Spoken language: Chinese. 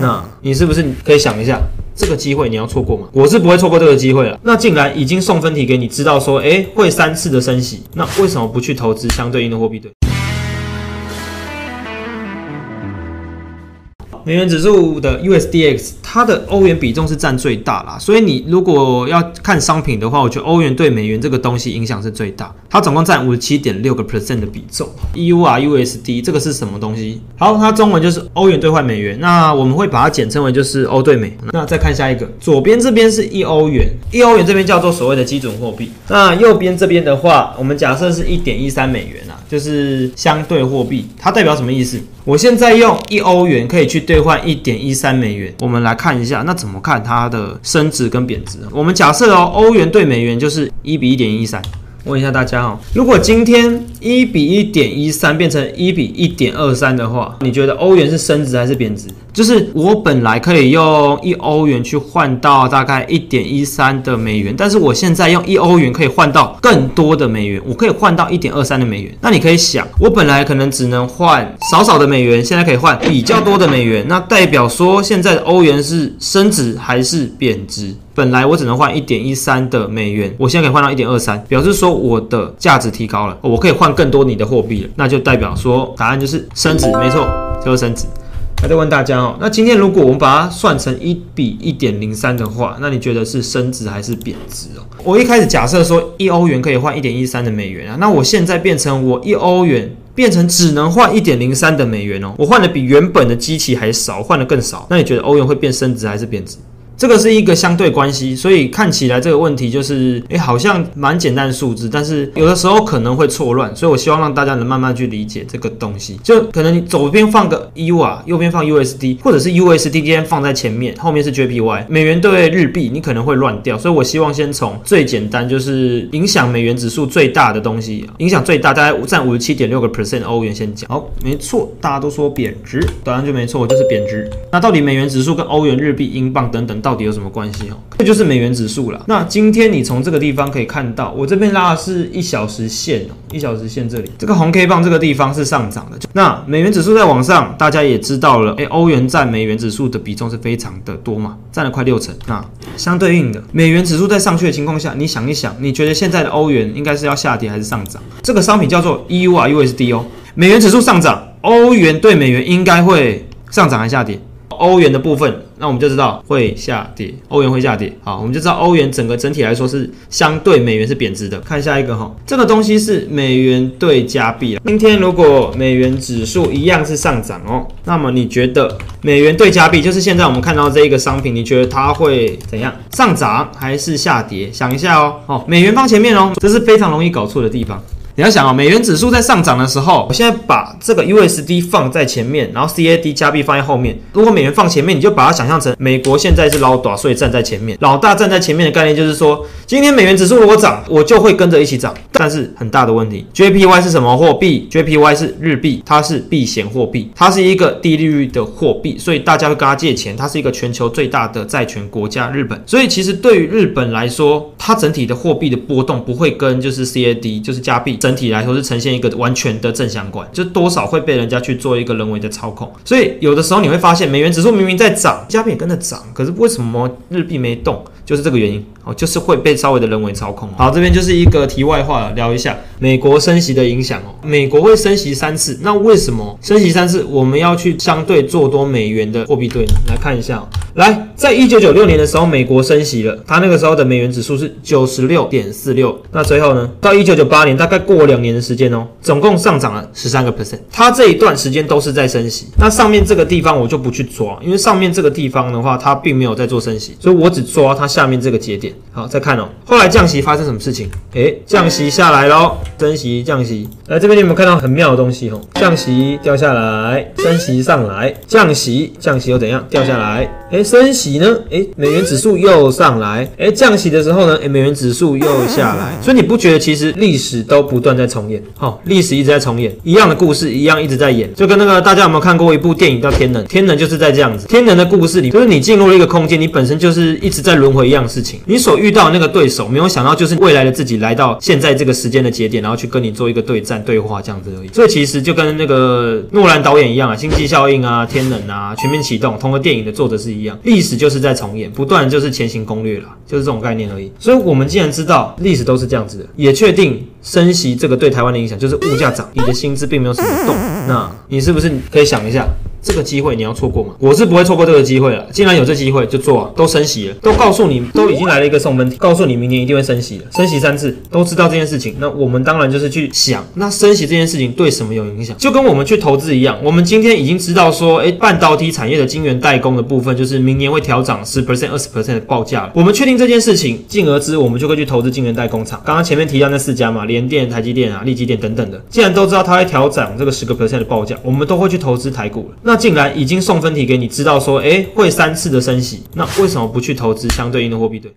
那你是不是可以想一下？这个机会你要错过吗？我是不会错过这个机会了。那既然已经送分题给你，知道说，诶会三次的升息，那为什么不去投资相对应的货币对？美元指数的 USDX，它的欧元比重是占最大啦，所以你如果要看商品的话，我觉得欧元对美元这个东西影响是最大，它总共占五十七点六个 percent 的比重。EURUSD 这个是什么东西？好，它中文就是欧元兑换美元，那我们会把它简称为就是欧兑美。那再看下一个，左边这边是一欧元，一欧元这边叫做所谓的基准货币。那右边这边的话，我们假设是一点一三美元，就是相对货币，它代表什么意思？我现在用一欧元可以去兑换一点一三美元。我们来看一下，那怎么看它的升值跟贬值？我们假设哦，欧元兑美元就是一比一点一三。问一下大家哦，如果今天一比一点一三变成一比一点二三的话，你觉得欧元是升值还是贬值？就是我本来可以用一欧元去换到大概一点一三的美元，但是我现在用一欧元可以换到更多的美元，我可以换到一点二三的美元。那你可以想，我本来可能只能换少少的美元，现在可以换比较多的美元，那代表说现在的欧元是升值还是贬值？本来我只能换一点一三的美元，我现在可以换到一点二三，表示说我的价值提高了，我可以换更多你的货币了，那就代表说答案就是升值，没错，就是升值。还在问大家哦，那今天如果我们把它算成一比一点零三的话，那你觉得是升值还是贬值哦？我一开始假设说一欧元可以换一点一三的美元啊，那我现在变成我一欧元变成只能换一点零三的美元哦，我换的比原本的机器还少，换的更少，那你觉得欧元会变升值还是贬值？这个是一个相对关系，所以看起来这个问题就是，诶，好像蛮简单的数字，但是有的时候可能会错乱，所以我希望让大家能慢慢去理解这个东西。就可能你左边放个 U 啊，右边放 USD，或者是 USD 今天放在前面，后面是 JPY，美元对日币，你可能会乱掉，所以我希望先从最简单，就是影响美元指数最大的东西，影响最大，大概占五十七点六个 percent 欧元先讲。好，没错，大家都说贬值，答案就没错，就是贬值。那到底美元指数跟欧元、日币、英镑等等到到底有什么关系哦？这就是美元指数了。那今天你从这个地方可以看到，我这边拉的是一小时线哦，一小时线这里，这个红 K 棒这个地方是上涨的。那美元指数在往上，大家也知道了，诶，欧元占美元指数的比重是非常的多嘛，占了快六成。那相对应的，美元指数在上去的情况下，你想一想，你觉得现在的欧元应该是要下跌还是上涨？这个商品叫做 EURUSD 哦，美元指数上涨，欧元对美元应该会上涨还是下跌？欧元的部分，那我们就知道会下跌，欧元会下跌。好，我们就知道欧元整个整体来说是相对美元是贬值的。看下一个哈，这个东西是美元对加币今天如果美元指数一样是上涨哦，那么你觉得美元对加币就是现在我们看到这一个商品，你觉得它会怎样？上涨还是下跌？想一下哦。哦，美元放前面哦，这是非常容易搞错的地方。你要想哦，美元指数在上涨的时候，我现在把这个 USD 放在前面，然后 CAD 加币放在后面。如果美元放前面，你就把它想象成美国现在是老大，所以站在前面。老大站在前面的概念就是说，今天美元指数如果涨，我就会跟着一起涨。但是很大的问题，JPY 是什么货币？JPY 是日币，它是避险货币，它是一个低利率的货币，所以大家会跟它借钱。它是一个全球最大的债权国家，日本。所以其实对于日本来说，它整体的货币的波动不会跟就是 CAD 就是加币。整整体来说是呈现一个完全的正相关，就多少会被人家去做一个人为的操控，所以有的时候你会发现美元指数明明在涨，加币也跟着涨，可是为什么日币没动？就是这个原因哦，就是会被稍微的人为操控。好，这边就是一个题外话，聊一下美国升息的影响哦。美国会升息三次，那为什么升息三次？我们要去相对做多美元的货币对呢来看一下。来，在一九九六年的时候，美国升息了，它那个时候的美元指数是九十六点四六。那最后呢，到一九九八年，大概过两年的时间哦，总共上涨了十三个 percent。它这一段时间都是在升息。那上面这个地方我就不去抓，因为上面这个地方的话，它并没有在做升息，所以我只抓它下面这个节点。好，再看哦，后来降息发生什么事情？诶，降息下来喽，升息降息。来这边你有没有看到很妙的东西？哦，降息掉下来，升息上来，降息降息又怎样？掉下来。诶。哎，升息呢，哎，美元指数又上来，哎，降息的时候呢，哎，美元指数又下来。所以你不觉得其实历史都不断在重演？好，历史一直在重演，一样的故事，一样一直在演，就跟那个大家有没有看过一部电影叫《天能》？天能就是在这样子，天能的故事里，就是你进入了一个空间，你本身就是一直在轮回一样事情，你所遇到那个对手，没有想到就是未来的自己来到现在这个时间的节点，然后去跟你做一个对战对话这样子而已。所以其实就跟那个诺兰导演一样啊，《星际效应》啊，《天能》啊，《全面启动》同个电影的作者是一样，历史就是在重演，不断就是前行攻略了，就是这种概念而已。所以我们既然知道历史都是这样子的，也确定升息这个对台湾的影响就是物价涨，你的薪资并没有什么动，那你是不是可以想一下？这个机会你要错过吗？我是不会错过这个机会了。既然有这机会，就做啊！都升息了，都告诉你，都已经来了一个送分题，告诉你明年一定会升息了，升息三次，都知道这件事情。那我们当然就是去想，那升息这件事情对什么有影响？就跟我们去投资一样，我们今天已经知道说，哎，半导体产业的晶圆代工的部分，就是明年会调涨十 percent、二十 percent 的报价。我们确定这件事情，进而之，我们就会去投资晶圆代工厂。刚刚前面提到那四家嘛，联电、台积电啊、力积电等等的，既然都知道它会调涨这个十个 percent 的报价，我们都会去投资台股了。那竟然已经。送分题给你知道说，哎，会三次的升息，那为什么不去投资相对应的货币对？